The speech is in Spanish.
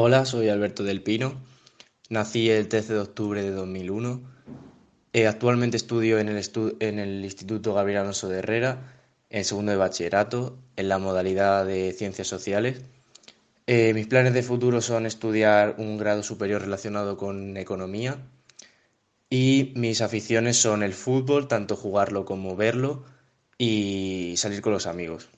Hola, soy Alberto del Pino. Nací el 13 de octubre de 2001. Eh, actualmente estudio en el, Instituto Gabriel Alonso de Herrera, en segundo de bachillerato, en la modalidad de Ciencias Sociales. Eh, mis planes de futuro son estudiar un grado superior relacionado con economía y mis aficiones son el fútbol, tanto jugarlo como verlo, y salir con los amigos.